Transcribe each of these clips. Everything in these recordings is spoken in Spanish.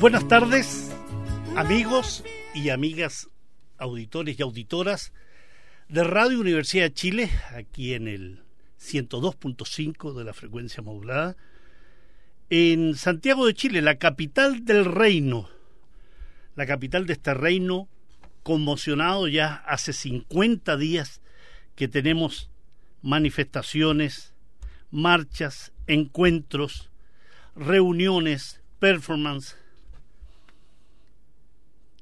Buenas tardes, amigos y amigas, auditores y auditoras de Radio Universidad de Chile, aquí en el 102.5 de la frecuencia modulada, en Santiago de Chile, la capital del reino, la capital de este reino conmocionado ya hace 50 días que tenemos manifestaciones, marchas, encuentros, reuniones, performance,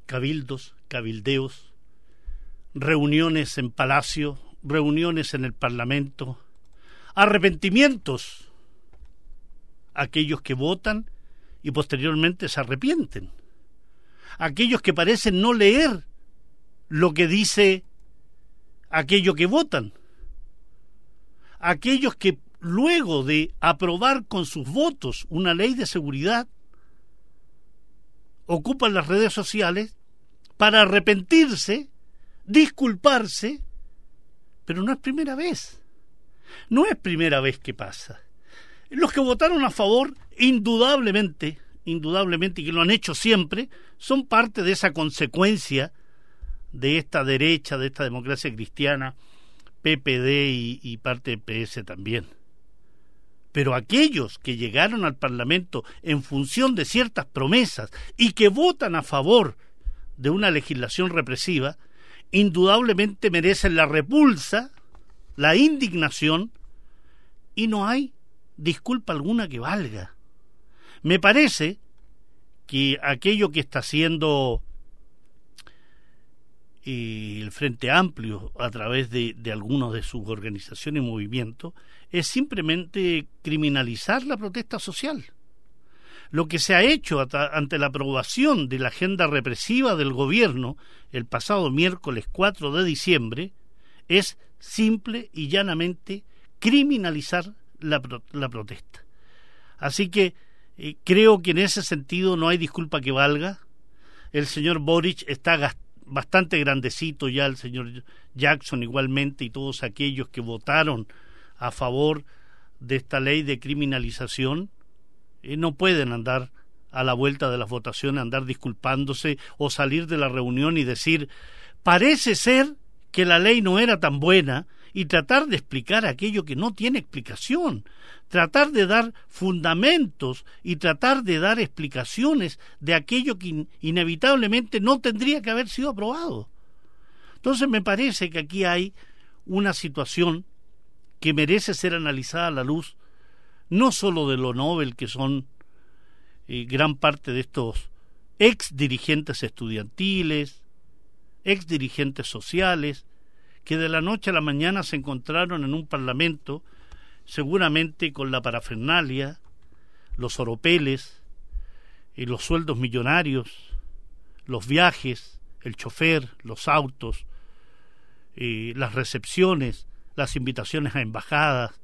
cabildos, cabildeos, reuniones en palacio, reuniones en el Parlamento, arrepentimientos, aquellos que votan y posteriormente se arrepienten, aquellos que parecen no leer lo que dice aquello que votan, aquellos que luego de aprobar con sus votos una ley de seguridad, ocupan las redes sociales para arrepentirse, disculparse, pero no es primera vez. No es primera vez que pasa. Los que votaron a favor, indudablemente, indudablemente, y que lo han hecho siempre, son parte de esa consecuencia de esta derecha, de esta democracia cristiana, PPD y, parte de PS también. Pero aquellos que llegaron al Parlamento en función de ciertas promesas y que votan a favor de una legislación represiva, indudablemente merecen la repulsa, la indignación, y no hay disculpa alguna que valga. Me parece que aquello que está haciendo eh, el Frente Amplio a través de, de algunos de sus organizaciones y movimientos es simplemente criminalizar la protesta social. Lo que se ha hecho ante la aprobación de la agenda represiva del gobierno el pasado miércoles 4 de diciembre es simple y llanamente criminalizar la, la protesta. Así que eh, creo que en ese sentido no hay disculpa que valga. El señor Boric está bastante grandecito ya, el señor Jackson igualmente y todos aquellos que votaron a favor de esta ley de criminalización eh, no pueden andar a la vuelta de las votaciones, andar disculpándose o salir de la reunión y decir, parece ser que la ley no era tan buena y tratar de explicar aquello que no tiene explicación, tratar de dar fundamentos y tratar de dar explicaciones de aquello que inevitablemente no tendría que haber sido aprobado. Entonces me parece que aquí hay una situación que merece ser analizada a la luz no sólo de lo Nobel que son eh, gran parte de estos ex dirigentes estudiantiles, ex dirigentes sociales, que de la noche a la mañana se encontraron en un parlamento, seguramente con la parafernalia, los oropeles, y los sueldos millonarios, los viajes, el chofer, los autos, eh, las recepciones, las invitaciones a embajadas,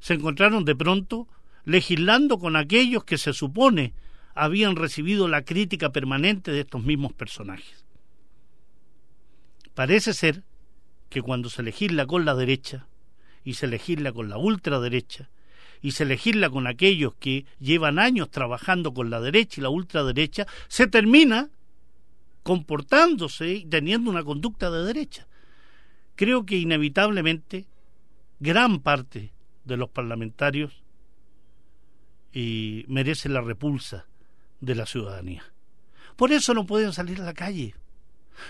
se encontraron de pronto legislando con aquellos que se supone habían recibido la crítica permanente de estos mismos personajes. Parece ser que cuando se legisla con la derecha y se legisla con la ultraderecha y se legisla con aquellos que llevan años trabajando con la derecha y la ultraderecha, se termina comportándose y teniendo una conducta de derecha. Creo que inevitablemente gran parte de los parlamentarios y merecen la repulsa de la ciudadanía. Por eso no pueden salir a la calle.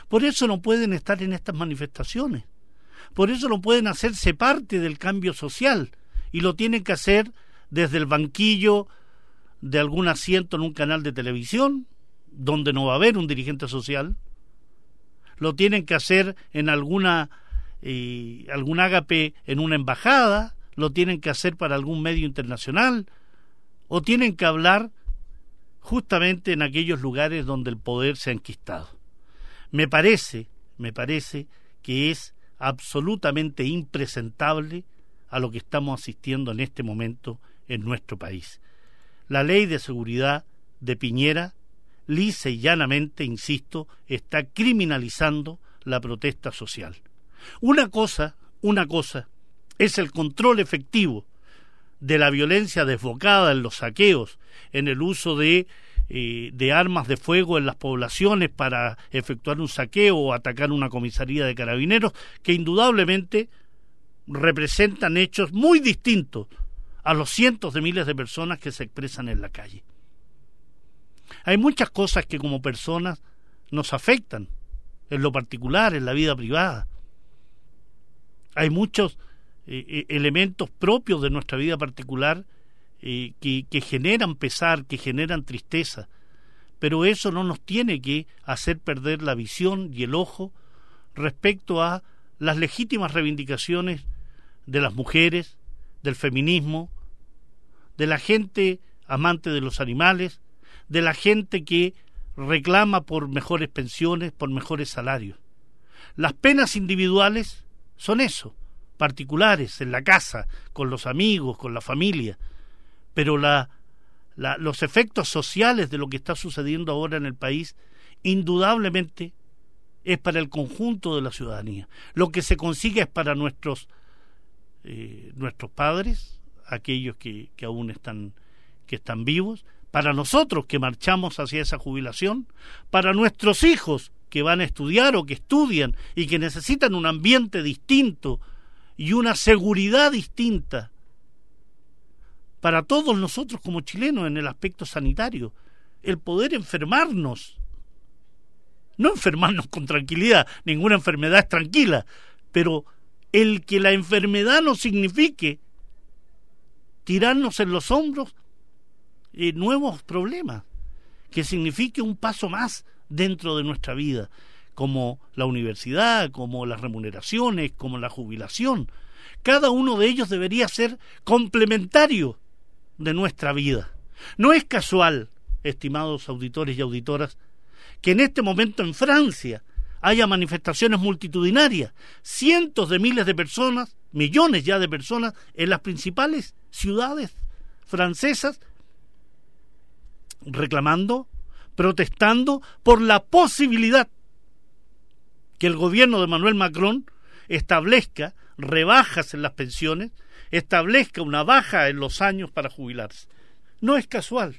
Por eso no pueden estar en estas manifestaciones. Por eso no pueden hacerse parte del cambio social. Y lo tienen que hacer desde el banquillo de algún asiento en un canal de televisión, donde no va a haber un dirigente social. Lo tienen que hacer en alguna eh, algún ágape en una embajada, lo tienen que hacer para algún medio internacional, o tienen que hablar justamente en aquellos lugares donde el poder se ha enquistado. Me parece, me parece que es absolutamente impresentable a lo que estamos asistiendo en este momento en nuestro país. La ley de seguridad de Piñera, lisa y llanamente, insisto, está criminalizando la protesta social. Una cosa, una cosa, es el control efectivo de la violencia desbocada en los saqueos, en el uso de, eh, de armas de fuego en las poblaciones para efectuar un saqueo o atacar una comisaría de carabineros, que indudablemente representan hechos muy distintos a los cientos de miles de personas que se expresan en la calle. Hay muchas cosas que como personas nos afectan, en lo particular, en la vida privada. Hay muchos eh, eh, elementos propios de nuestra vida particular que generan pesar, que generan tristeza, pero eso no nos tiene que hacer perder la visión y el ojo respecto a las legítimas reivindicaciones de las mujeres, del feminismo, de la gente amante de los animales, de la gente que reclama por mejores pensiones, por mejores salarios. Las penas individuales son eso, particulares, en la casa, con los amigos, con la familia, pero la, los efectos sociales de lo que está sucediendo ahora en el país, indudablemente es para el conjunto de la ciudadanía. Lo que se consigue es para nuestros, eh, nuestros padres, aquellos que, que aún están, que están vivos, para nosotros que marchamos hacia esa jubilación, para nuestros hijos que van a estudiar o que estudian y que necesitan un ambiente distinto y una seguridad distinta, para todos nosotros como chilenos en el aspecto sanitario, el poder enfermarnos, no enfermarnos con tranquilidad, ninguna enfermedad es tranquila, pero el que la enfermedad no signifique tirarnos en los hombros eh, nuevos problemas, que signifique un paso más dentro de nuestra vida, como la universidad, como las remuneraciones, como la jubilación. Cada uno de ellos debería ser complementario de nuestra vida. No es casual, estimados auditores y auditoras, que en este momento en Francia haya manifestaciones multitudinarias, cientos de miles de personas, millones ya de personas en las principales ciudades francesas reclamando, protestando por la posibilidad que el gobierno de Manuel Macron establezca rebajas en las pensiones, establezca una baja en los años para jubilarse. No es casual.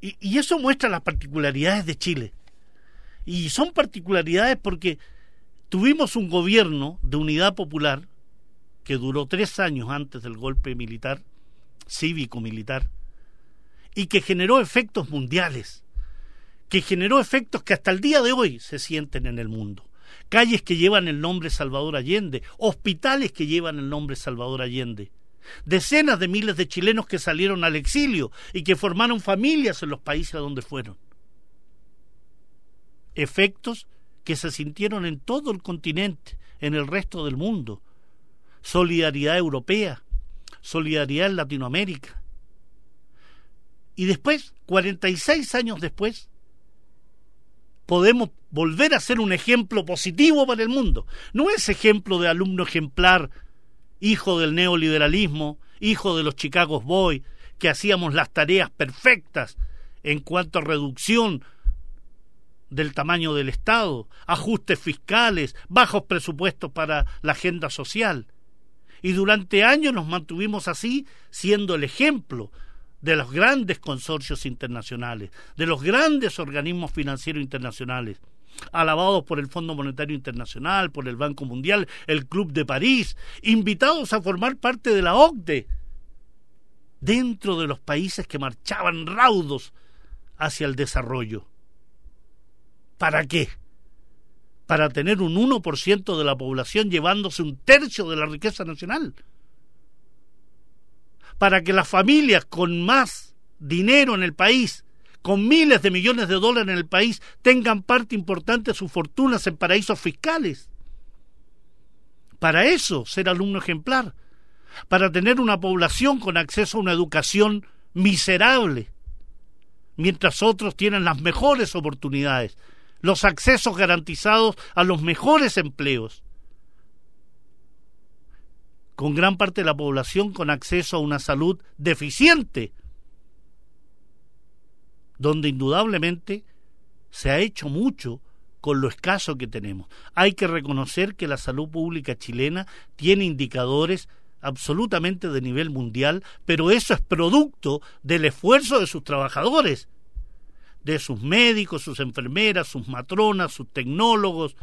Y, eso muestra las particularidades de Chile. Y son particularidades porque tuvimos un gobierno de unidad popular que duró tres años antes del golpe militar, cívico-militar, y que generó efectos mundiales, que generó efectos que hasta el día de hoy se sienten en el mundo. Calles que llevan el nombre Salvador Allende, hospitales que llevan el nombre Salvador Allende, decenas de miles de chilenos que salieron al exilio y que formaron familias en los países a donde fueron. Efectos que se sintieron en todo el continente, en el resto del mundo. Solidaridad europea, solidaridad en Latinoamérica, y después, 46 años después, podemos volver a ser un ejemplo positivo para el mundo. No es ejemplo de alumno ejemplar, hijo del neoliberalismo, hijo de los Chicago Boys, que hacíamos las tareas perfectas en cuanto a reducción del tamaño del Estado, ajustes fiscales, bajos presupuestos para la agenda social. Y durante años nos mantuvimos así, siendo el ejemplo de los grandes consorcios internacionales, de los grandes organismos financieros internacionales, alabados por el Fondo Monetario Internacional, por el Banco Mundial, el Club de París, invitados a formar parte de la OCDE, dentro de los países que marchaban raudos hacia el desarrollo. ¿Para qué? Para tener un 1% de la población llevándose un tercio de la riqueza nacional para que las familias con más dinero en el país, con miles de millones de dólares en el país, tengan parte importante de sus fortunas en paraísos fiscales. Para eso, ser alumno ejemplar, para tener una población con acceso a una educación miserable, mientras otros tienen las mejores oportunidades, los accesos garantizados a los mejores empleos, con gran parte de la población con acceso a una salud deficiente, donde indudablemente se ha hecho mucho con lo escaso que tenemos. Hay que reconocer que la salud pública chilena tiene indicadores absolutamente de nivel mundial, pero eso es producto del esfuerzo de sus trabajadores, de sus médicos, sus enfermeras, sus matronas, sus tecnólogos,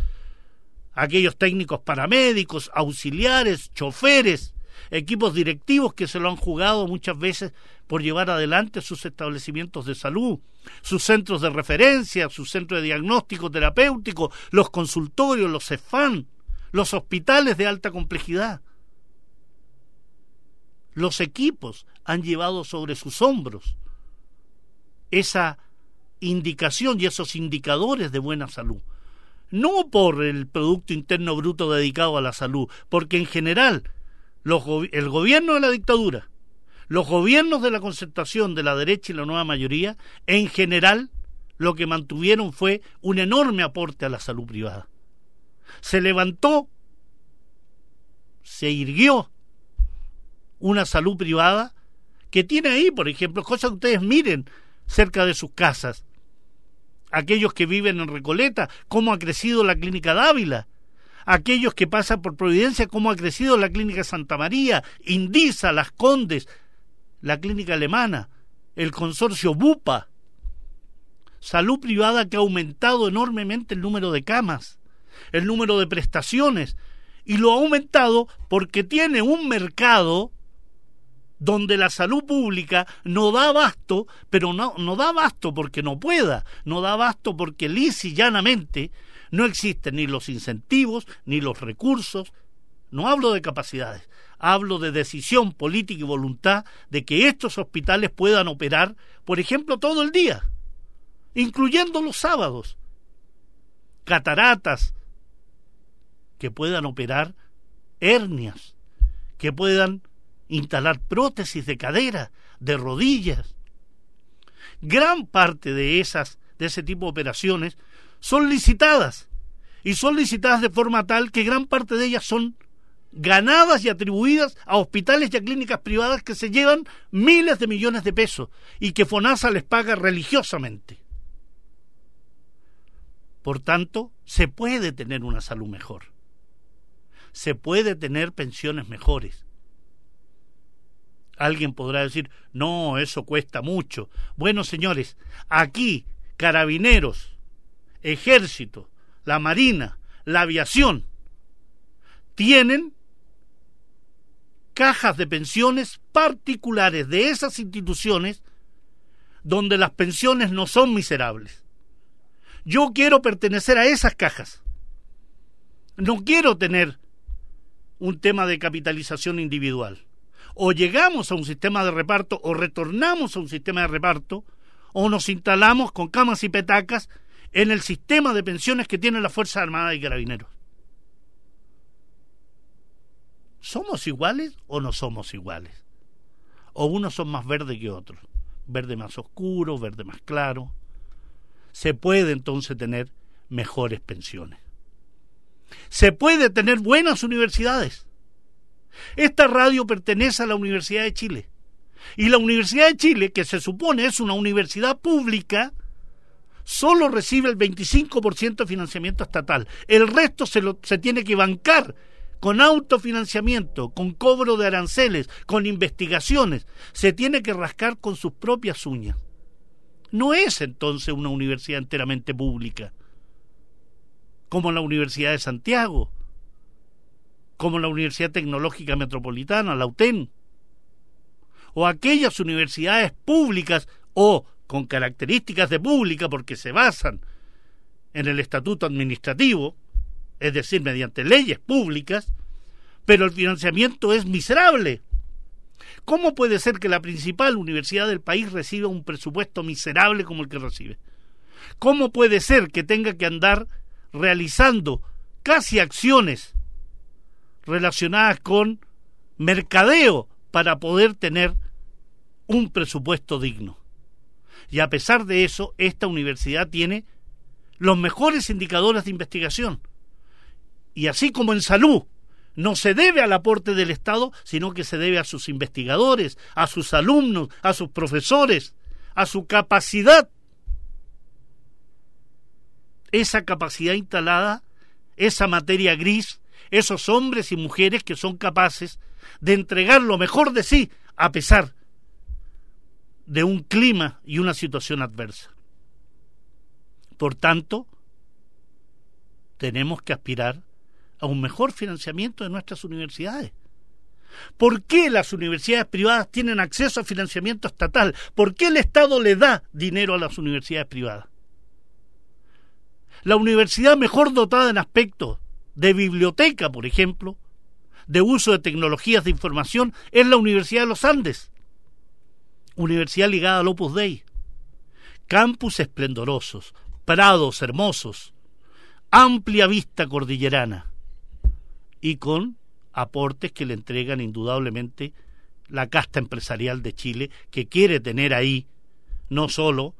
aquellos técnicos paramédicos, auxiliares, choferes, equipos directivos que se lo han jugado muchas veces por llevar adelante sus establecimientos de salud, sus centros de referencia, sus centros de diagnóstico terapéutico, los consultorios, los CEFAN, los hospitales de alta complejidad. Los equipos han llevado sobre sus hombros esa indicación y esos indicadores de buena salud. No por el Producto Interno Bruto dedicado a la salud, porque en general el gobierno de la dictadura, los gobiernos de la concertación de la derecha y la nueva mayoría, en general, lo que mantuvieron fue un enorme aporte a la salud privada. Se levantó, se irguió una salud privada que tiene ahí, por ejemplo, cosas que ustedes miren cerca de sus casas. Aquellos que viven en Recoleta, cómo ha crecido la clínica Dávila. Aquellos que pasan por Providencia, cómo ha crecido la clínica Santa María, Indisa, Las Condes, la clínica alemana, el consorcio Bupa. Salud privada que ha aumentado enormemente el número de camas, el número de prestaciones, y lo ha aumentado porque tiene un mercado donde la salud pública no da abasto, pero no, no da abasto porque no pueda, no da abasto porque lisa y llanamente no existen ni los incentivos, ni los recursos, no hablo de capacidades, hablo de decisión política y voluntad de que estos hospitales puedan operar, por ejemplo, todo el día, incluyendo los sábados, cataratas, que puedan operar hernias, que puedan instalar prótesis de cadera, de rodillas. Gran parte de esas de ese tipo de operaciones son licitadas y son licitadas de forma tal que gran parte de ellas son ganadas y atribuidas a hospitales y a clínicas privadas que se llevan miles de millones de pesos y que FONASA les paga religiosamente. Por tanto, se puede tener una salud mejor. Se puede tener pensiones mejores. Alguien podrá decir, no, eso cuesta mucho. Bueno, señores, aquí carabineros, ejército, la marina, la aviación, tienen cajas de pensiones particulares de esas instituciones donde las pensiones no son miserables. Yo quiero pertenecer a esas cajas. No quiero tener un tema de capitalización individual o llegamos a un sistema de reparto o retornamos a un sistema de reparto o nos instalamos con camas y petacas en el sistema de pensiones que tiene la Fuerza Armada y Carabineros. ¿Somos iguales o no somos iguales? O unos son más verdes que otros, verde más oscuro, verde más claro. Se puede entonces tener mejores pensiones. Se puede tener buenas universidades. Esta radio pertenece a la Universidad de Chile. Y la Universidad de Chile, que se supone es una universidad pública, solo recibe el 25% de financiamiento estatal. El resto se, se tiene que bancar con autofinanciamiento, con cobro de aranceles, con investigaciones. Se tiene que rascar con sus propias uñas. No es entonces una universidad enteramente pública, como la Universidad de Santiago, como la Universidad Tecnológica Metropolitana, la UTEN, o aquellas universidades públicas o con características de pública porque se basan en el estatuto administrativo, es decir, mediante leyes públicas, pero el financiamiento es miserable. ¿Cómo puede ser que la principal universidad del país reciba un presupuesto miserable como el que recibe? ¿Cómo puede ser que tenga que andar realizando casi acciones relacionadas con mercadeo para poder tener un presupuesto digno. Y a pesar de eso, esta universidad tiene los mejores indicadores de investigación. Y así como en salud, no se debe al aporte del Estado, sino que se debe a sus investigadores, a sus alumnos, a sus profesores, a su capacidad. Esa capacidad instalada, esa materia gris, esos hombres y mujeres que son capaces de entregar lo mejor de sí a pesar de un clima y una situación adversa. Por tanto, tenemos que aspirar a un mejor financiamiento de nuestras universidades. ¿Por qué las universidades privadas tienen acceso a financiamiento estatal? ¿Por qué el Estado le da dinero a las universidades privadas? La universidad mejor dotada en aspectos de biblioteca, por ejemplo, de uso de tecnologías de información, es la Universidad de los Andes, universidad ligada al Opus Dei. Campus esplendorosos, prados hermosos, amplia vista cordillerana y con aportes que le entregan indudablemente la casta empresarial de Chile, que quiere tener ahí no solo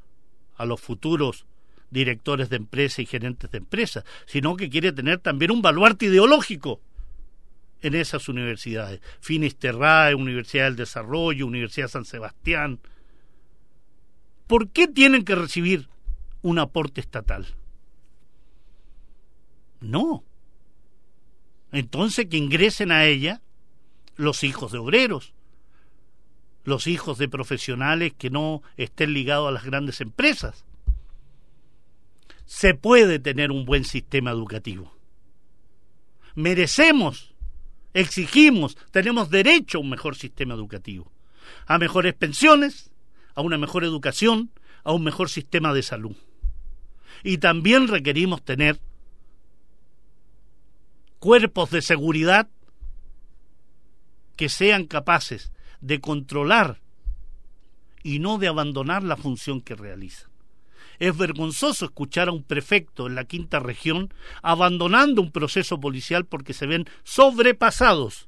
a los futuros directores de empresa y gerentes de empresas, sino que quiere tener también un baluarte ideológico en esas universidades. Finisterrae, Universidad del Desarrollo, Universidad San Sebastián. ¿Por qué tienen que recibir un aporte estatal? No, entonces que ingresen a ella los hijos de obreros, los hijos de profesionales que no estén ligados a las grandes empresas. Se puede tener un buen sistema educativo. Merecemos, exigimos, tenemos derecho a un mejor sistema educativo, a mejores pensiones, a una mejor educación, a un mejor sistema de salud. Y también requerimos tener cuerpos de seguridad que sean capaces de controlar y no de abandonar la función que realizan. Es vergonzoso escuchar a un prefecto en la quinta región abandonando un proceso policial porque se ven sobrepasados.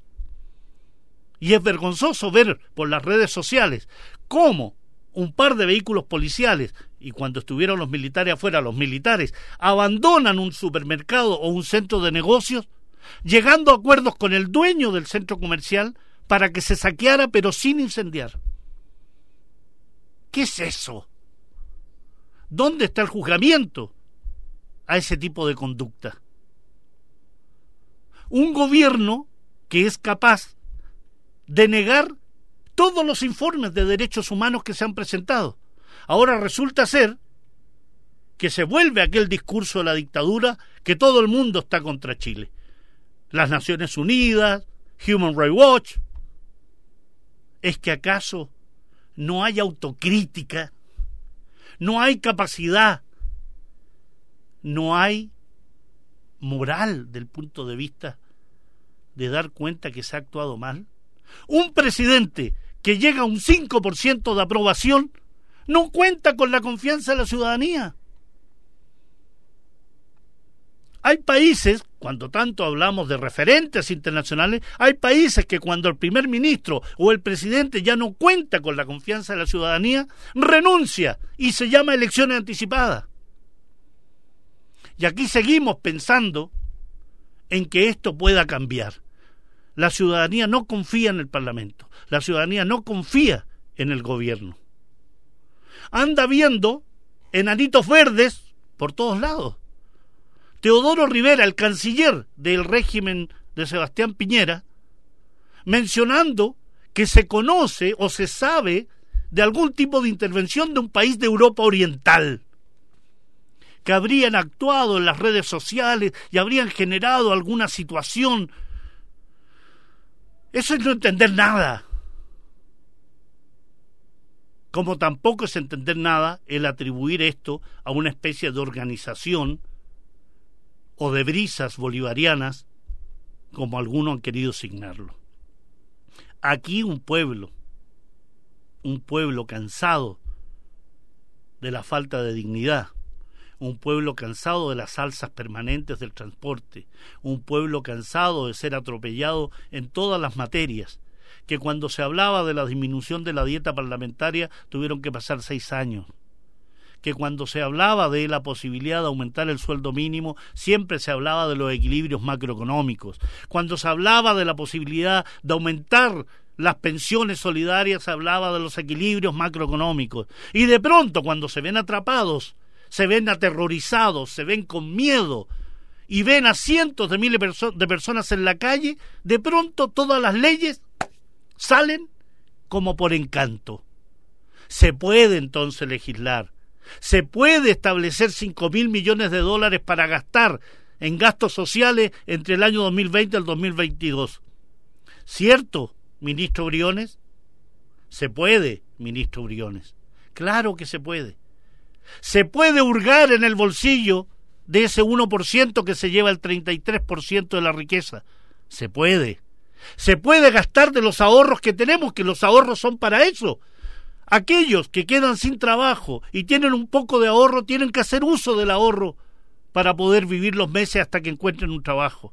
Y es vergonzoso ver por las redes sociales cómo un par de vehículos policiales, y cuando estuvieron los militares afuera, los militares, abandonan un supermercado o un centro de negocios llegando a acuerdos con el dueño del centro comercial para que se saqueara pero sin incendiar. ¿Qué es eso? ¿Dónde está el juzgamiento a ese tipo de conducta? Un gobierno que es capaz de negar todos los informes de derechos humanos que se han presentado. Ahora resulta ser que se vuelve aquel discurso de la dictadura que todo el mundo está contra Chile las Naciones Unidas, Human Rights Watch. ¿Es que acaso no hay autocrítica? ¿No hay capacidad? ¿No hay moral del punto de vista de dar cuenta que se ha actuado mal? Un presidente que llega a un 5% de aprobación no cuenta con la confianza de la ciudadanía. Hay países, cuando tanto hablamos de referentes internacionales, hay países que cuando el primer ministro o el presidente ya no cuenta con la confianza de la ciudadanía, renuncia y se llama elecciones anticipadas. Y aquí seguimos pensando en que esto pueda cambiar. La ciudadanía no confía en el Parlamento, la ciudadanía no confía en el gobierno. Anda viendo enanitos verdes por todos lados. Teodoro Rivera, el canciller del régimen de Sebastián Piñera, mencionando que se conoce o se sabe de algún tipo de intervención de un país de Europa Oriental, que habrían actuado en las redes sociales y habrían generado alguna situación. Eso es no entender nada. Como tampoco es entender nada el atribuir esto a una especie de organización o de brisas bolivarianas, como algunos han querido signarlo. Aquí un pueblo, un pueblo cansado de la falta de dignidad, un pueblo cansado de las alzas permanentes del transporte, un pueblo cansado de ser atropellado en todas las materias, que cuando se hablaba de la disminución de la dieta parlamentaria tuvieron que pasar seis años que cuando se hablaba de la posibilidad de aumentar el sueldo mínimo, siempre se hablaba de los equilibrios macroeconómicos. Cuando se hablaba de la posibilidad de aumentar las pensiones solidarias, se hablaba de los equilibrios macroeconómicos. Y de pronto, cuando se ven atrapados, se ven aterrorizados, se ven con miedo y ven a cientos de miles de personas en la calle, de pronto todas las leyes salen como por encanto. Se puede entonces legislar, se puede establecer cinco mil millones de dólares para gastar en gastos sociales entre el año 2020 y el 2022. ¿Cierto, ministro Briones? Se puede, ministro Briones. Claro que se puede. Se puede hurgar en el bolsillo de ese 1% que se lleva el 33% de la riqueza. Se puede. Se puede gastar de los ahorros que tenemos, que los ahorros son para eso. Aquellos que quedan sin trabajo y tienen un poco de ahorro tienen que hacer uso del ahorro para poder vivir los meses hasta que encuentren un trabajo.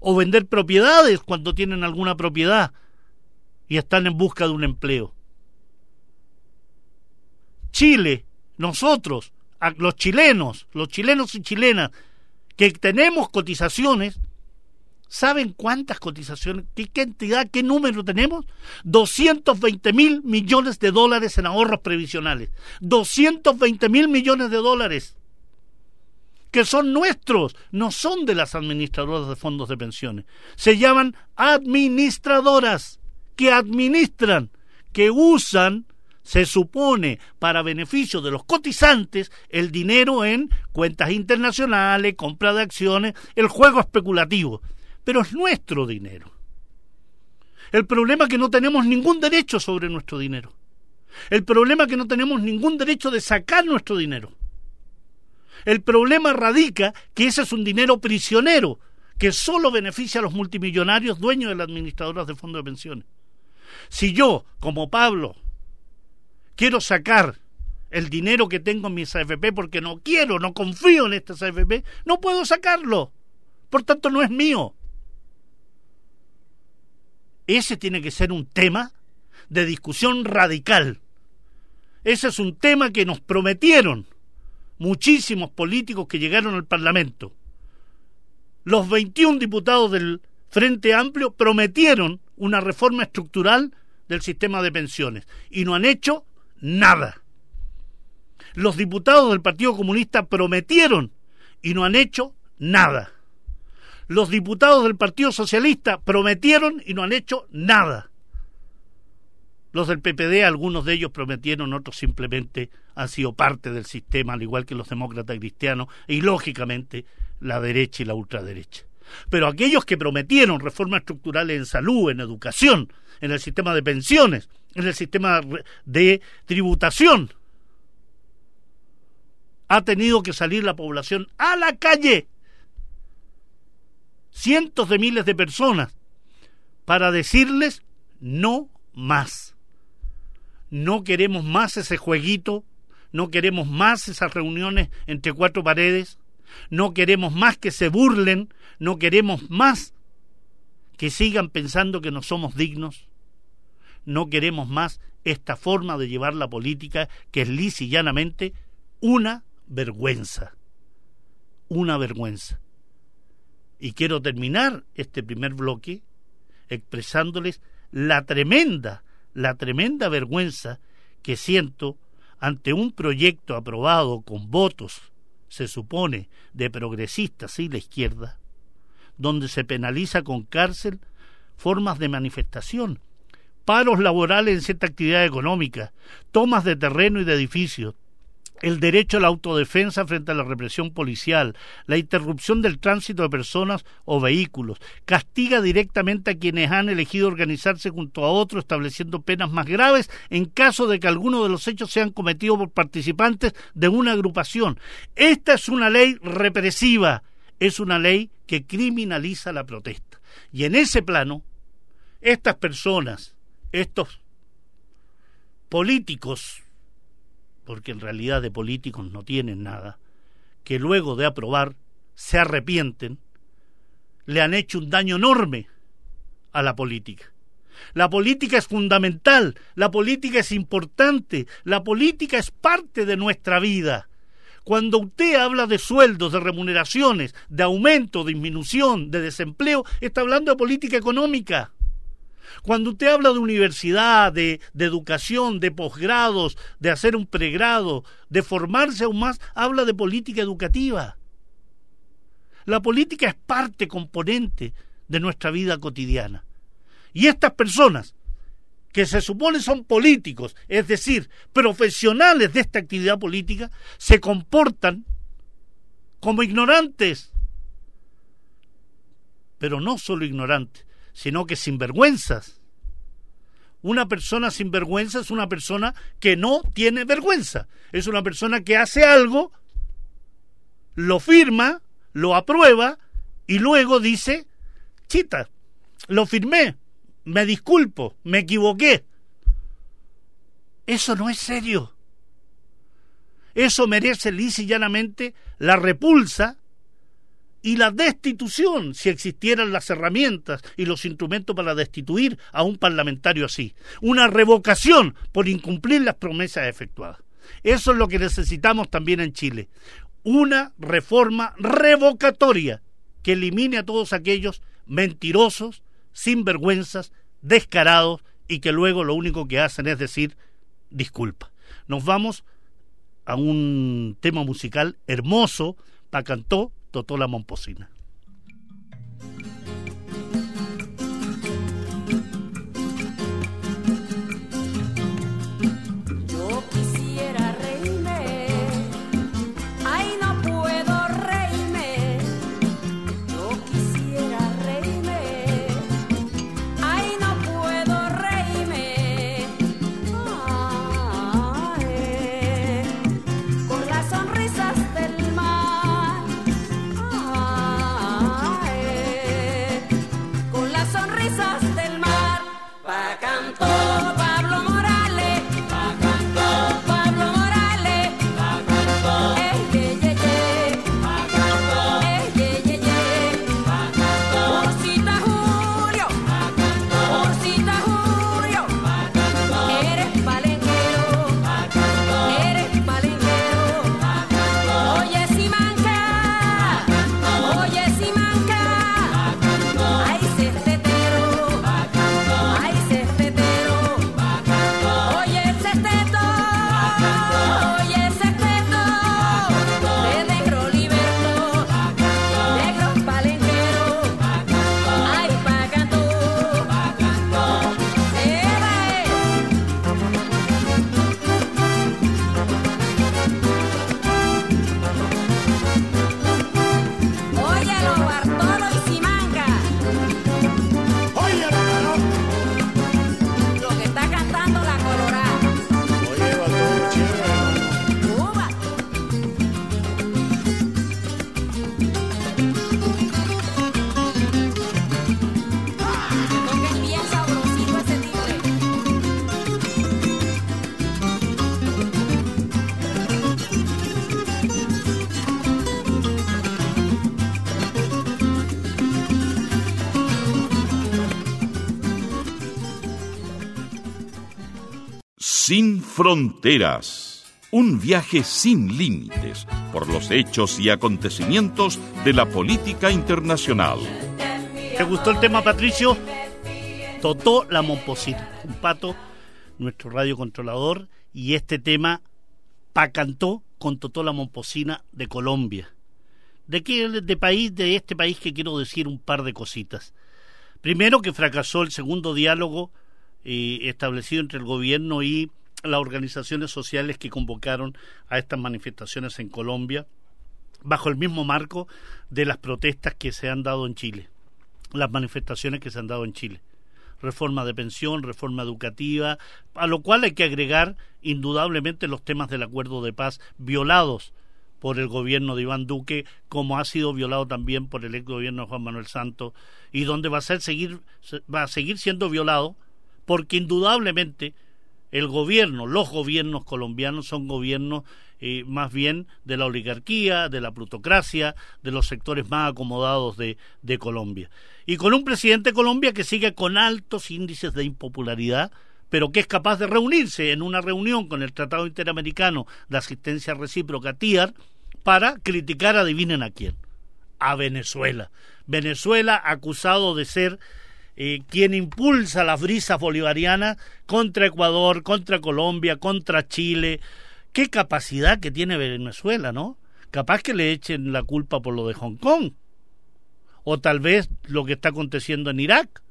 O vender propiedades cuando tienen alguna propiedad y están en busca de un empleo. Chile, nosotros, los chilenos, los chilenos y chilenas que tenemos cotizaciones, ¿Saben cuántas cotizaciones, qué cantidad, qué número tenemos? 220 mil millones de dólares en ahorros previsionales. 220 mil millones de dólares que son nuestros, no son de las administradoras de fondos de pensiones. Se llaman administradoras que administran, que usan, se supone, para beneficio de los cotizantes, el dinero en cuentas internacionales, compra de acciones, el juego especulativo pero es nuestro dinero. El problema es que no tenemos ningún derecho sobre nuestro dinero. El problema es que no tenemos ningún derecho de sacar nuestro dinero. El problema radica que ese es un dinero prisionero que solo beneficia a los multimillonarios dueños de las administradoras de fondos de pensiones. Si yo, como Pablo, quiero sacar el dinero que tengo en mis AFP porque no quiero, no confío en estas AFP, no puedo sacarlo. Por tanto, no es mío. Ese tiene que ser un tema de discusión radical. Ese es un tema que nos prometieron muchísimos políticos que llegaron al Parlamento. Los 21 diputados del Frente Amplio prometieron una reforma estructural del sistema de pensiones y no han hecho nada. Los diputados del Partido Comunista prometieron y no han hecho nada los diputados del Partido Socialista prometieron y no han hecho nada. Los del PPD, algunos de ellos prometieron, otros simplemente han sido parte del sistema, al igual que los demócratas cristianos y, lógicamente, la derecha y la ultraderecha. Pero aquellos que prometieron reformas estructurales en salud, en educación, en el sistema de pensiones, en el sistema de tributación, ha tenido que salir la población a la calle cientos de miles de personas para decirles no más. No queremos más ese jueguito, no queremos más esas reuniones entre cuatro paredes, no queremos más que se burlen, no queremos más que sigan pensando que no somos dignos, no queremos más esta forma de llevar la política que es lisa y llanamente una vergüenza, una vergüenza. Y quiero terminar este primer bloque expresándoles la tremenda, la tremenda vergüenza que siento ante un proyecto aprobado con votos, se supone, de progresistas y la izquierda, donde se penaliza con cárcel formas de manifestación, paros laborales en cierta actividad económica, tomas de terreno y de edificios, el derecho a la autodefensa frente a la represión policial, la interrupción del tránsito de personas o vehículos, castiga directamente a quienes han elegido organizarse junto a otros, estableciendo penas más graves en caso de que alguno de los hechos sean cometidos por participantes de una agrupación. Esta es una ley represiva, es una ley que criminaliza la protesta. Y en ese plano, estas personas, estos políticos porque en realidad de políticos no tienen nada, que luego de aprobar se arrepienten, le han hecho un daño enorme a la política. La política es fundamental, la política es importante, la política es parte de nuestra vida. Cuando usted habla de sueldos, de remuneraciones, de aumento, disminución, de desempleo, está hablando de política económica. Cuando usted habla de universidad, de, de educación, de posgrados, de hacer un pregrado, de formarse aún más, habla de política educativa. La política es parte componente de nuestra vida cotidiana. Y estas personas, que se supone son políticos, es decir, profesionales de esta actividad política, se comportan como ignorantes. Pero no solo ignorantes, sino que sinvergüenzas. Una persona sin vergüenza es una persona que no tiene vergüenza. Es una persona que hace algo, lo firma, lo aprueba y luego dice, chita, lo firmé, me disculpo, me equivoqué. Eso no es serio. Eso merece lisa y llanamente la repulsa y la destitución si existieran las herramientas y los instrumentos para destituir a un parlamentario así. Una revocación por incumplir las promesas efectuadas. Eso es lo que necesitamos también en Chile. Una reforma revocatoria que elimine a todos aquellos mentirosos, sinvergüenzas, descarados y que luego lo único que hacen es decir disculpa. Nos vamos a un tema musical hermoso, pa cantó Totó la Momposina. Fronteras. Un viaje sin límites por los hechos y acontecimientos de la política internacional. ¿Te gustó el tema, Patricio? Totó la Momposina. Un pato, nuestro radiocontrolador, y este tema pacantó con Totó la Momposina de Colombia. ¿De qué de país, de este país que quiero decir un par de cositas? Primero que fracasó el segundo diálogo eh, establecido entre el gobierno y las organizaciones sociales que convocaron a estas manifestaciones en Colombia bajo el mismo marco de las protestas que se han dado en Chile, las manifestaciones que se han dado en Chile. Reforma de pensión, reforma educativa, a lo cual hay que agregar indudablemente los temas del acuerdo de paz violados por el gobierno de Iván Duque, como ha sido violado también por el ex gobierno de Juan Manuel Santos, y donde va a ser seguir va a seguir siendo violado porque indudablemente el gobierno, los gobiernos colombianos son gobiernos eh, más bien de la oligarquía, de la plutocracia, de los sectores más acomodados de, de Colombia. Y con un presidente de Colombia que sigue con altos índices de impopularidad, pero que es capaz de reunirse en una reunión con el Tratado Interamericano de Asistencia Recíproca, TIAR, para criticar, adivinen a quién, a Venezuela. Venezuela acusado de ser eh, quien impulsa las brisas bolivarianas contra Ecuador, contra Colombia, contra Chile. Qué capacidad que tiene Venezuela, ¿no? Capaz que le echen la culpa por lo de Hong Kong. O tal vez lo que está aconteciendo en Irak.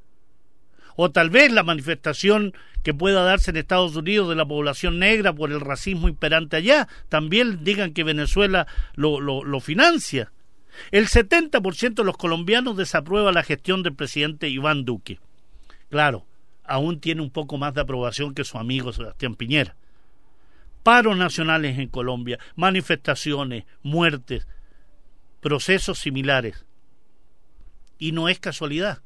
O tal vez la manifestación que pueda darse en Estados Unidos de la población negra por el racismo imperante allá. También digan que Venezuela lo, lo, lo financia. El 70% de los colombianos desaprueba la gestión del presidente Iván Duque. Claro, aún tiene un poco más de aprobación que su amigo Sebastián Piñera. Paros nacionales en Colombia, manifestaciones, muertes, procesos similares. Y no es casualidad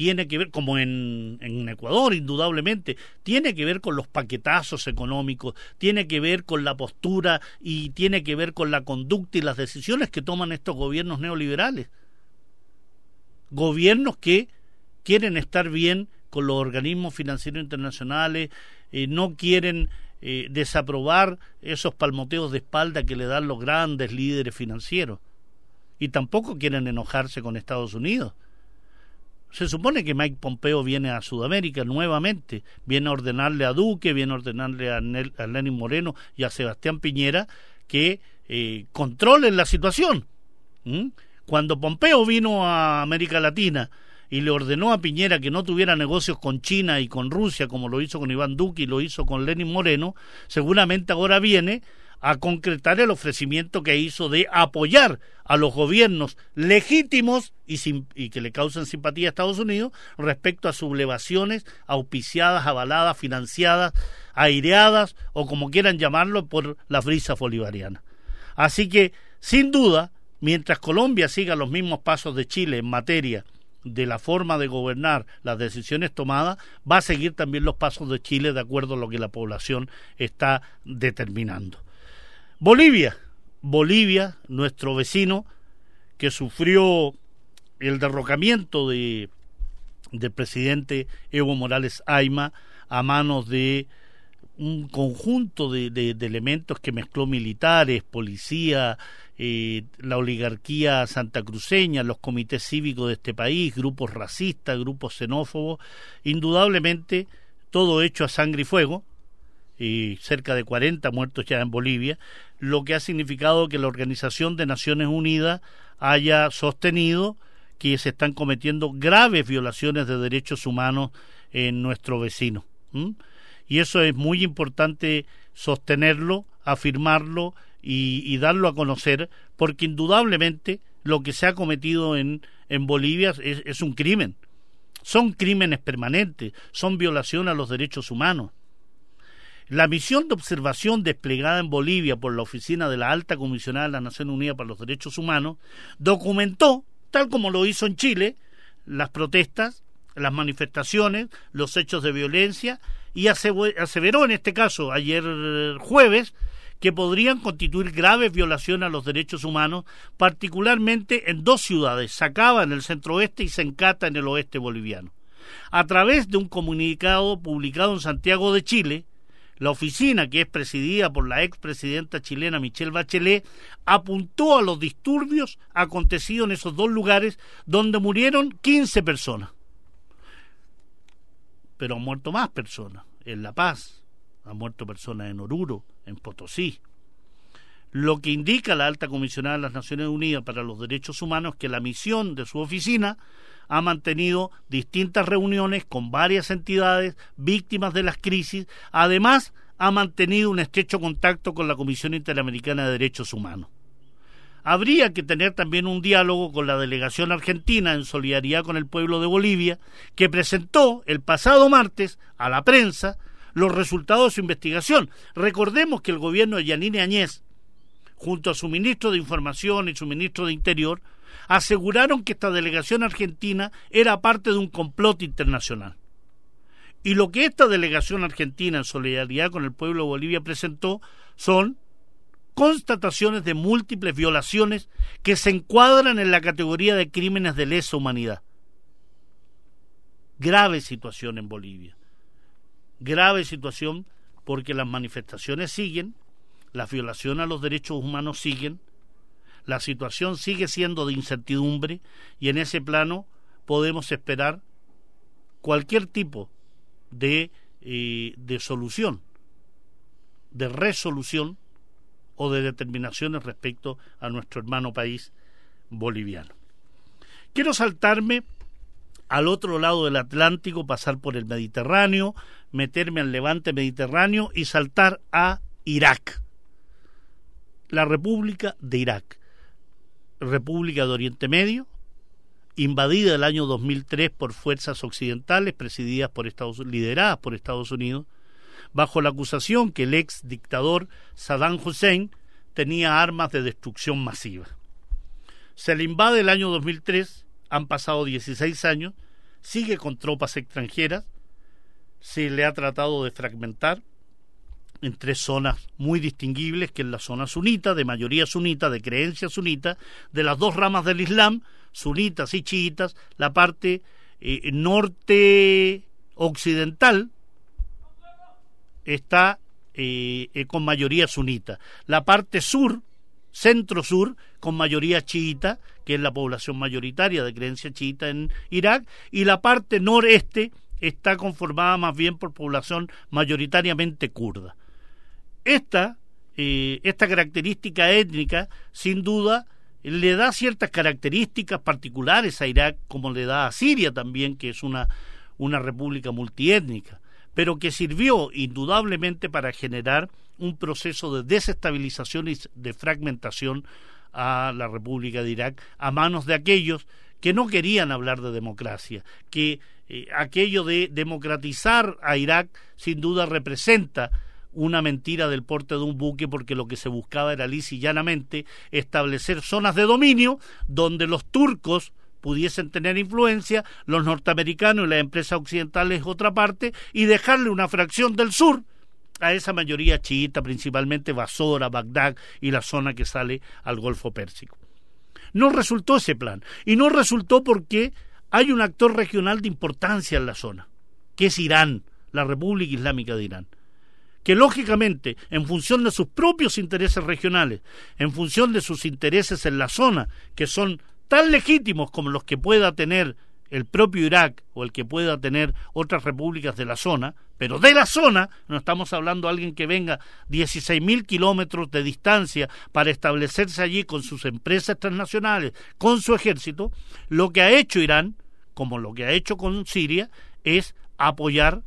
tiene que ver, como en, en, Ecuador, indudablemente, tiene que ver con los paquetazos económicos, tiene que ver con la postura y tiene que ver con la conducta y las decisiones que toman estos gobiernos neoliberales. Gobiernos que quieren estar bien con los organismos financieros internacionales, eh, no quieren eh, desaprobar esos palmoteos de espalda que le dan los grandes líderes financieros. Y tampoco quieren enojarse con Estados Unidos se supone que Mike Pompeo viene a Sudamérica nuevamente, viene a ordenarle a Duque, viene a ordenarle a, Lenin Moreno y a Sebastián Piñera que eh, controlen la situación. Cuando Pompeo vino a América Latina y le ordenó a Piñera que no tuviera negocios con China y con Rusia, como lo hizo con Iván Duque y lo hizo con Lenin Moreno, seguramente ahora viene a concretar el ofrecimiento que hizo de apoyar a los gobiernos legítimos y, que le causan simpatía a Estados Unidos respecto a sublevaciones auspiciadas, avaladas, financiadas, aireadas o como quieran llamarlo por las brisas bolivarianas. Así que, sin duda, mientras Colombia siga los mismos pasos de Chile en materia de la forma de gobernar las decisiones tomadas, va a seguir también los pasos de Chile de acuerdo a lo que la población está determinando. Bolivia, Bolivia, nuestro vecino, que sufrió el derrocamiento de, del presidente Evo Morales Aima a manos de un conjunto de, de, elementos que mezcló militares, policía, eh, la oligarquía santacruceña, los comités cívicos de este país, grupos racistas, grupos xenófobos, indudablemente todo hecho a sangre y fuego, y cerca de 40 muertos ya en Bolivia, lo que ha significado que la Organización de Naciones Unidas haya sostenido que se están cometiendo graves violaciones de derechos humanos en nuestro vecino. Y eso es muy importante sostenerlo, afirmarlo y, darlo a conocer, porque indudablemente lo que se ha cometido en, en Bolivia es, es un crimen. Son crímenes permanentes, son violaciones a los derechos humanos. La misión de observación desplegada en Bolivia por la Oficina de la Alta Comisionada de la Nación Unida para los Derechos Humanos documentó, tal como lo hizo en Chile, las protestas, las manifestaciones, los hechos de violencia y aseveró en este caso ayer jueves que podrían constituir graves violaciones a los derechos humanos, particularmente en dos ciudades, Sacaba en el centro oeste y Sencata en el oeste boliviano. A través de un comunicado publicado en Santiago de Chile, la oficina, que es presidida por la expresidenta chilena Michelle Bachelet, apuntó a los disturbios acontecidos en esos dos lugares donde murieron 15 personas. Pero han muerto más personas. En La Paz, han muerto personas en Oruro, en Potosí. Lo que indica la alta comisionada de las Naciones Unidas para los Derechos Humanos que la misión de su oficina ha mantenido distintas reuniones con varias entidades víctimas de las crisis, además ha mantenido un estrecho contacto con la Comisión Interamericana de Derechos Humanos. Habría que tener también un diálogo con la delegación argentina en solidaridad con el pueblo de Bolivia, que presentó el pasado martes a la prensa los resultados de su investigación. Recordemos que el gobierno de Yanine Añez, junto a su ministro de Información y su ministro de Interior, aseguraron que esta delegación argentina era parte de un complot internacional. Y lo que esta delegación argentina en solidaridad con el pueblo de Bolivia presentó son constataciones de múltiples violaciones que se encuadran en la categoría de crímenes de lesa humanidad. Grave situación en Bolivia. Grave situación porque las manifestaciones siguen, las violaciones a los derechos humanos siguen, la situación sigue siendo de incertidumbre y en ese plano podemos esperar cualquier tipo de, eh, de solución, de resolución o de determinaciones respecto a nuestro hermano país boliviano. Quiero saltarme al otro lado del Atlántico, pasar por el Mediterráneo, meterme al levante mediterráneo y saltar a Irak, la República de Irak, República de Oriente Medio, invadida el año 2003 por fuerzas occidentales presididas por Estados lideradas por Estados Unidos, bajo la acusación que el ex dictador Saddam Hussein tenía armas de destrucción masiva. Se le invade el año 2003, han pasado 16 años, sigue con tropas extranjeras, se le ha tratado de fragmentar en tres zonas muy distinguibles, que es la zona sunita, de mayoría sunita, de creencia sunita, de las dos ramas del Islam, sunitas y chiitas, la parte eh, norte occidental está eh, eh, con mayoría sunita. La parte sur, centro-sur, con mayoría chiita, que es la población mayoritaria de creencia chiita en Irak, y la parte noreste está conformada más bien por población mayoritariamente kurda. Esta, eh, esta característica étnica, sin duda, le da ciertas características particulares a Irak, como le da a Siria también, que es una, una república multiétnica, pero que sirvió indudablemente para generar un proceso de desestabilización y de fragmentación a la República de Irak a manos de aquellos que no querían hablar de democracia, que eh, aquello de democratizar a Irak sin duda representa una mentira del porte de un buque porque lo que se buscaba era lisa establecer zonas de dominio donde los turcos pudiesen tener influencia, los norteamericanos y las empresas occidentales otra parte, y dejarle una fracción del sur a esa mayoría chiita, principalmente Basora, Bagdad y la zona que sale al Golfo Pérsico. No resultó ese plan, y no resultó porque hay un actor regional de importancia en la zona, que es Irán, la República Islámica de Irán que lógicamente, en función de sus propios intereses regionales, en función de sus intereses en la zona, que son tan legítimos como los que pueda tener el propio Irak o el que pueda tener otras repúblicas de la zona, pero de la zona, no estamos hablando de alguien que venga 16.000 kilómetros de distancia para establecerse allí con sus empresas transnacionales, con su ejército, lo que ha hecho Irán, como lo que ha hecho con Siria, es apoyar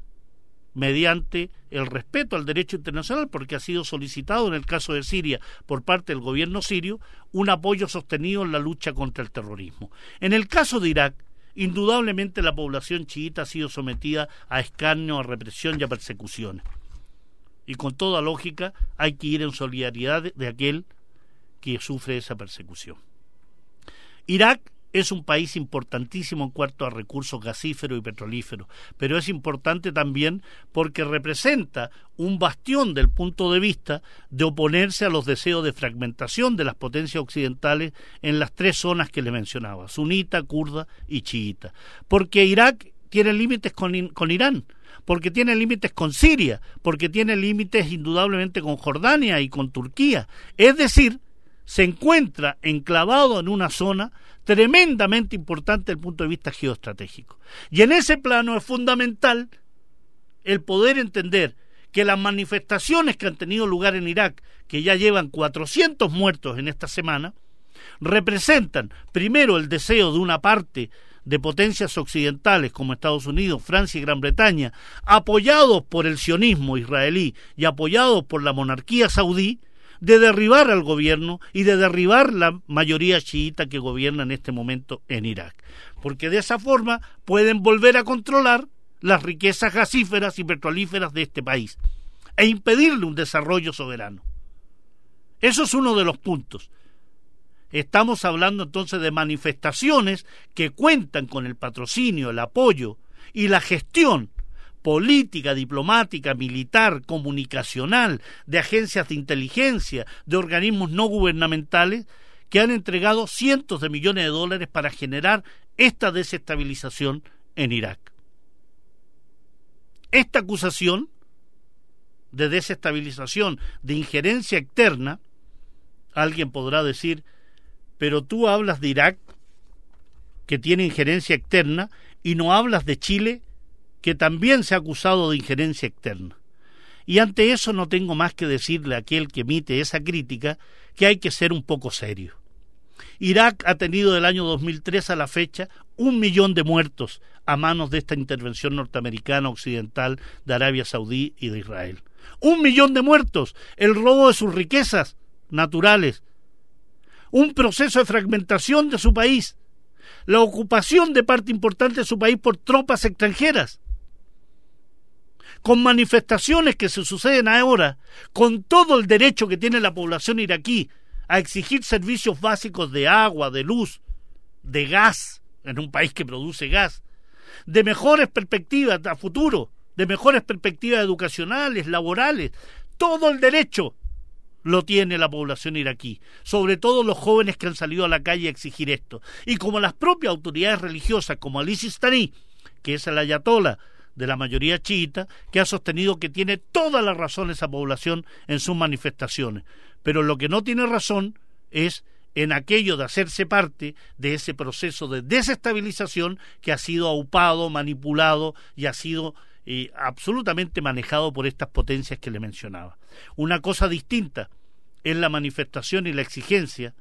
mediante el respeto al derecho internacional, porque ha sido solicitado en el caso de Siria por parte del gobierno sirio un apoyo sostenido en la lucha contra el terrorismo. En el caso de Irak, indudablemente la población chiita ha sido sometida a escarnio, a represión y a persecuciones. Y con toda lógica hay que ir en solidaridad de aquel que sufre esa persecución. Irak es un país importantísimo en cuanto a recursos gasíferos y petrolíferos, pero es importante también porque representa un bastión del punto de vista de oponerse a los deseos de fragmentación de las potencias occidentales en las tres zonas que le mencionaba, sunita, kurda y chiita. Porque Irak tiene límites con, con Irán, porque tiene límites con Siria, porque tiene límites indudablemente con Jordania y con Turquía. Es decir, se encuentra enclavado en una zona tremendamente importante desde el punto de vista geoestratégico. Y en ese plano es fundamental el poder entender que las manifestaciones que han tenido lugar en Irak, que ya llevan 400 muertos en esta semana, representan primero el deseo de una parte de potencias occidentales como Estados Unidos, Francia y Gran Bretaña, apoyados por el sionismo israelí y apoyados por la monarquía saudí, de derribar al gobierno y de derribar la mayoría chiita que gobierna en este momento en Irak. Porque de esa forma pueden volver a controlar las riquezas gasíferas y petrolíferas de este país e impedirle un desarrollo soberano. Eso es uno de los puntos. Estamos hablando entonces de manifestaciones que cuentan con el patrocinio, el apoyo y la gestión política, diplomática, militar, comunicacional, de agencias de inteligencia, de organismos no gubernamentales, que han entregado cientos de millones de dólares para generar esta desestabilización en Irak. Esta acusación de desestabilización, de injerencia externa, alguien podrá decir, pero tú hablas de Irak, que tiene injerencia externa, y no hablas de Chile, que también se ha acusado de injerencia externa. Y ante eso no tengo más que decirle a aquel que emite esa crítica que hay que ser un poco serio. Irak ha tenido del año 2003 a la fecha un millón de muertos a manos de esta intervención norteamericana occidental de Arabia Saudí y de Israel. Un millón de muertos, el robo de sus riquezas naturales, un proceso de fragmentación de su país, la ocupación de parte importante de su país por tropas extranjeras, con manifestaciones que se suceden ahora, con todo el derecho que tiene la población iraquí a exigir servicios básicos de agua, de luz, de gas, en un país que produce gas, de mejores perspectivas a futuro, de mejores perspectivas educacionales, laborales, todo el derecho lo tiene la población iraquí, sobre todo los jóvenes que han salido a la calle a exigir esto. Y como las propias autoridades religiosas, como Ali Sistani, que es el ayatola de la mayoría chiita, que ha sostenido que tiene toda la razón esa población en sus manifestaciones. Pero lo que no tiene razón es en aquello de hacerse parte de ese proceso de desestabilización que ha sido aupado, manipulado y ha sido eh, absolutamente manejado por estas potencias que le mencionaba. Una cosa distinta es la manifestación y la exigencia,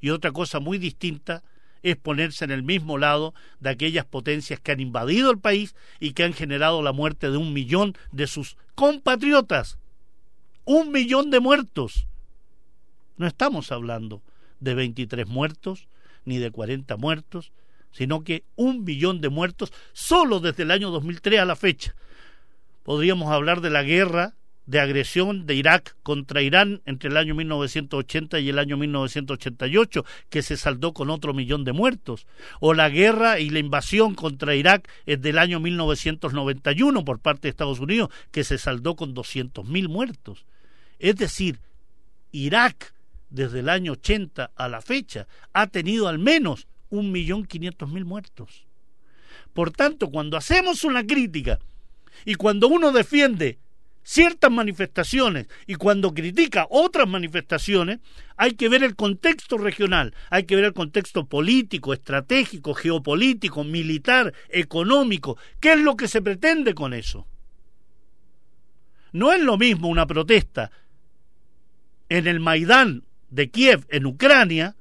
y otra cosa muy distinta es ponerse en el mismo lado de aquellas potencias que han invadido el país y que han generado la muerte de un millón de sus compatriotas. Un millón de muertos. No estamos hablando de 23 muertos ni de 40 muertos, sino que un millón de muertos solo desde el año 2003 a la fecha. Podríamos hablar de la guerra de agresión de Irak contra Irán entre el año 1980 y el año 1988, que se saldó con otro millón de muertos, o la guerra y la invasión contra Irak desde el año 1991 por parte de Estados Unidos, que se saldó con 200.000 muertos. Es decir, Irak desde el año 80 a la fecha ha tenido al menos un millón quinientos mil muertos. Por tanto, cuando hacemos una crítica y cuando uno defiende ciertas manifestaciones y cuando critica otras manifestaciones, hay que ver el contexto regional, hay que ver el contexto político, estratégico, geopolítico, militar, económico, qué es lo que se pretende con eso. No es lo mismo una protesta en el Maidán de Kiev en Ucrania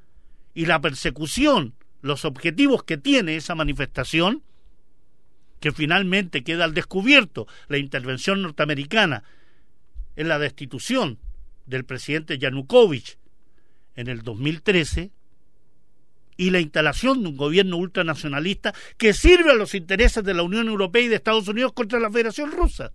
y la persecución los objetivos que tiene esa manifestación, que finalmente queda al descubierto la intervención norteamericana en la destitución del presidente Yanukovych en el 2013 y la instalación de un gobierno ultranacionalista que sirve a los intereses de la Unión Europea y de Estados Unidos contra la Federación Rusa.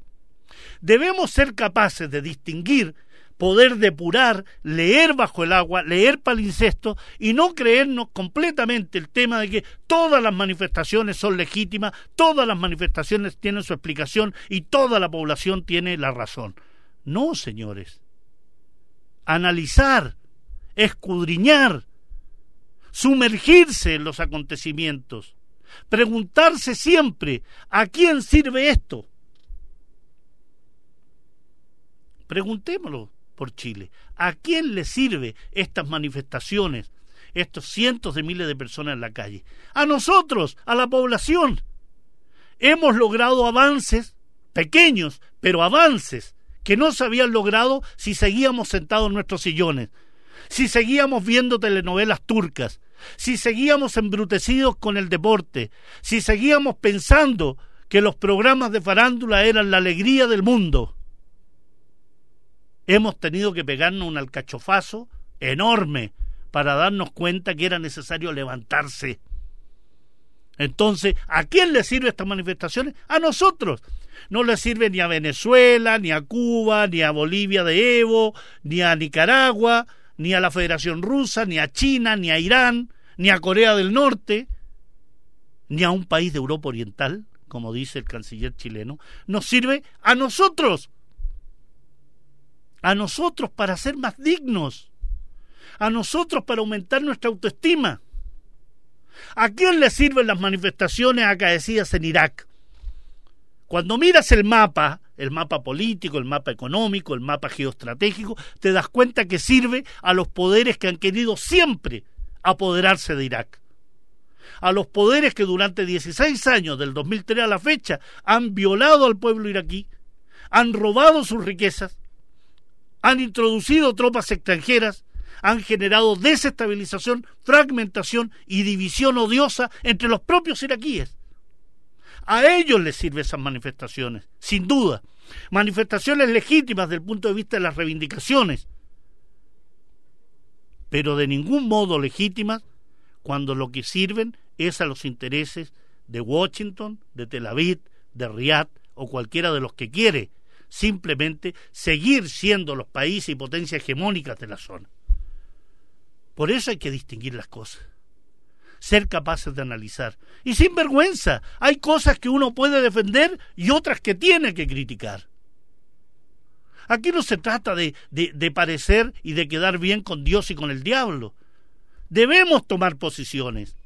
Debemos ser capaces de distinguir poder depurar, leer bajo el agua, leer palincesto y no creernos completamente el tema de que todas las manifestaciones son legítimas, todas las manifestaciones tienen su explicación y toda la población tiene la razón. No, señores. Analizar, escudriñar, sumergirse en los acontecimientos, preguntarse siempre, ¿a quién sirve esto? Preguntémoslo Chile. ¿A quién le sirve estas manifestaciones, estos cientos de miles de personas en la calle? A nosotros, a la población. Hemos logrado avances, pequeños, pero avances, que no se habían logrado si seguíamos sentados en nuestros sillones, si seguíamos viendo telenovelas turcas, si seguíamos embrutecidos con el deporte, si seguíamos pensando que los programas de farándula eran la alegría del mundo hemos tenido que pegarnos un alcachofazo enorme para darnos cuenta que era necesario levantarse. Entonces, ¿a quién le sirven estas manifestaciones? A nosotros. No le sirve ni a Venezuela, ni a Cuba, ni a Bolivia de Evo, ni a Nicaragua, ni a la Federación Rusa, ni a China, ni a Irán, ni a Corea del Norte, ni a un país de Europa Oriental como dice el canciller chileno, nos sirve a nosotros, a nosotros para ser más dignos, a nosotros para aumentar nuestra autoestima. ¿A quién le sirven las manifestaciones acaecidas en Irak? Cuando miras el mapa, el mapa político, el mapa económico, el mapa geoestratégico, te das cuenta que sirve a los poderes que han querido siempre apoderarse de Irak. A los poderes que durante 16 años, del 2003 a la fecha, han violado al pueblo iraquí, han robado sus riquezas, han introducido tropas extranjeras, han generado desestabilización, fragmentación y división odiosa entre los propios iraquíes. A ellos les sirven esas manifestaciones, sin duda. Manifestaciones legítimas desde el punto de vista de las reivindicaciones, pero de ningún modo legítimas cuando lo que sirven es a los intereses de Washington, de Tel Aviv, de Riyadh o cualquiera de los que quiere simplemente seguir siendo los países y potencias hegemónicas de la zona. Por eso hay que distinguir las cosas, ser capaces de analizar. Y sin vergüenza, hay cosas que uno puede defender y otras que tiene que criticar. Aquí no se trata de, de, parecer y de quedar bien con Dios y con el diablo. Debemos tomar posiciones.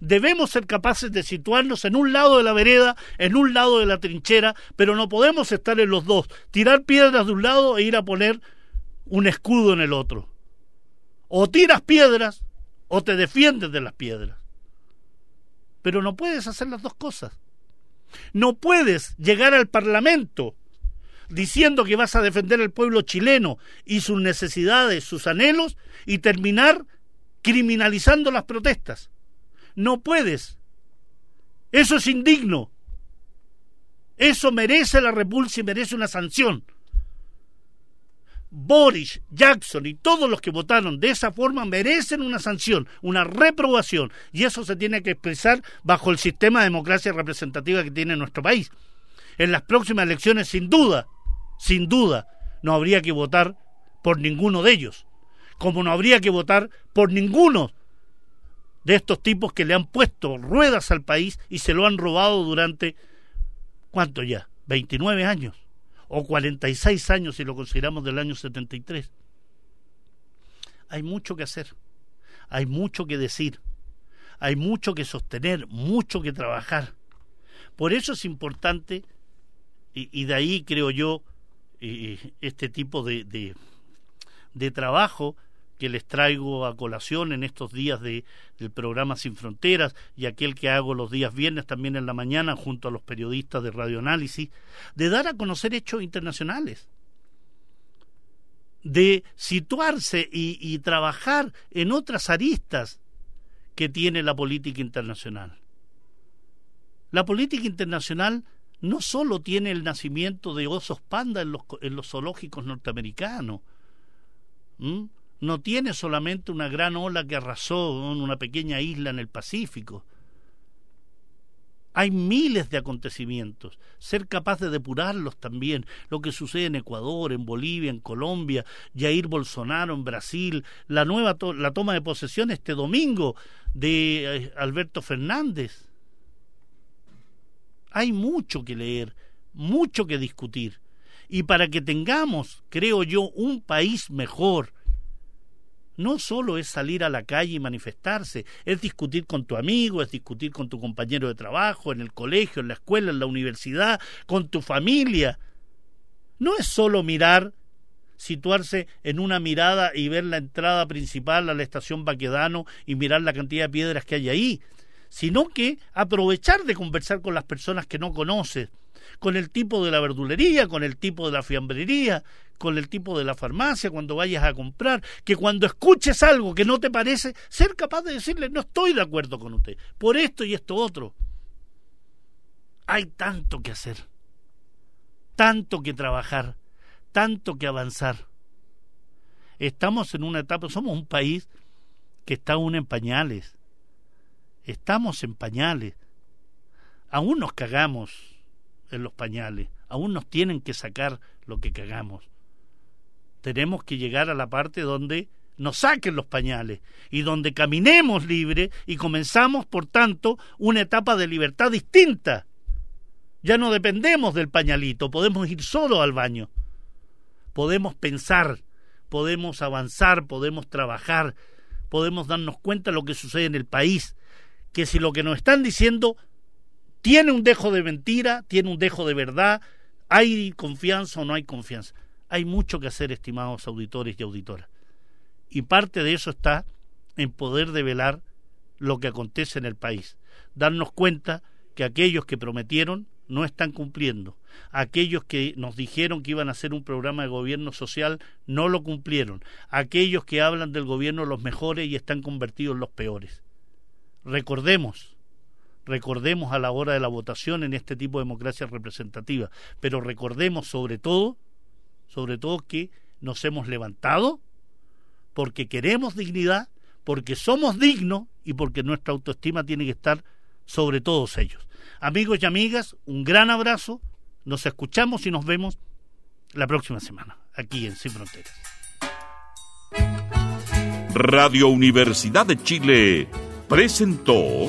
Debemos ser capaces de situarnos en un lado de la vereda, en un lado de la trinchera, pero no podemos estar en los dos, tirar piedras de un lado e ir a poner un escudo en el otro. O tiras piedras o te defiendes de las piedras. Pero no puedes hacer las dos cosas. No puedes llegar al Parlamento diciendo que vas a defender al pueblo chileno y sus necesidades, sus anhelos, y terminar criminalizando las protestas. No puedes. Eso es indigno. Eso merece la repulsa y merece una sanción. Boris, Jackson y todos los que votaron de esa forma merecen una sanción, una reprobación, y eso se tiene que expresar bajo el sistema de democracia representativa que tiene nuestro país. En las próximas elecciones, sin duda, sin duda, no habría que votar por ninguno de ellos, como no habría que votar por ninguno de estos tipos que le han puesto ruedas al país y se lo han robado durante, ¿cuánto ya? 29 años o 46 años si lo consideramos del año 73. Hay mucho que hacer, hay mucho que decir, hay mucho que sostener, mucho que trabajar. Por eso es importante, y, de ahí creo yo, este tipo de, de, de trabajo que les traigo a colación en estos días de, del programa Sin Fronteras y aquel que hago los días viernes también en la mañana junto a los periodistas de radioanálisis, de dar a conocer hechos internacionales, de situarse y, trabajar en otras aristas que tiene la política internacional. La política internacional no solo tiene el nacimiento de osos panda en los, en los zoológicos norteamericanos, no tiene solamente una gran ola que arrasó en una pequeña isla en el Pacífico. Hay miles de acontecimientos. Ser capaz de depurarlos también. Lo que sucede en Ecuador, en Bolivia, en Colombia, Jair Bolsonaro en Brasil, la nueva la toma de posesión este domingo de eh, Alberto Fernández. Hay mucho que leer, mucho que discutir. Y para que tengamos, creo yo, un país mejor, no solo es salir a la calle y manifestarse, es discutir con tu amigo, es discutir con tu compañero de trabajo, en el colegio, en la escuela, en la universidad, con tu familia. No es solo mirar, situarse en una mirada y ver la entrada principal a la estación Baquedano y mirar la cantidad de piedras que hay ahí, sino que aprovechar de conversar con las personas que no conoces, con el tipo de la verdulería, con el tipo de la fiambrería, con el tipo de la farmacia, cuando vayas a comprar, que cuando escuches algo que no te parece, ser capaz de decirle, no estoy de acuerdo con usted, por esto y esto otro. Hay tanto que hacer, tanto que trabajar, tanto que avanzar. Estamos en una etapa, somos un país que está aún en pañales. Estamos en pañales. Aún nos cagamos en los pañales, aún nos tienen que sacar lo que cagamos. Tenemos que llegar a la parte donde nos saquen los pañales y donde caminemos libre y comenzamos, por tanto, una etapa de libertad distinta. Ya no dependemos del pañalito, podemos ir solo al baño. Podemos pensar, podemos avanzar, podemos trabajar, podemos darnos cuenta de lo que sucede en el país, que si lo que nos están diciendo tiene un dejo de mentira, tiene un dejo de verdad, hay confianza o no hay confianza. Hay mucho que hacer, estimados auditores y auditoras. Y parte de eso está en poder develar lo que acontece en el país, darnos cuenta que aquellos que prometieron no están cumpliendo. Aquellos que nos dijeron que iban a hacer un programa de gobierno social no lo cumplieron. Aquellos que hablan del gobierno los mejores y están convertidos en los peores. Recordemos, recordemos a la hora de la votación en este tipo de democracia representativa, pero recordemos sobre todo, sobre todo que nos hemos levantado porque queremos dignidad, porque somos dignos y porque nuestra autoestima tiene que estar sobre todos ellos. Amigos y amigas, un gran abrazo. Nos escuchamos y nos vemos la próxima semana, aquí en Sin Fronteras. Radio Universidad de Chile presentó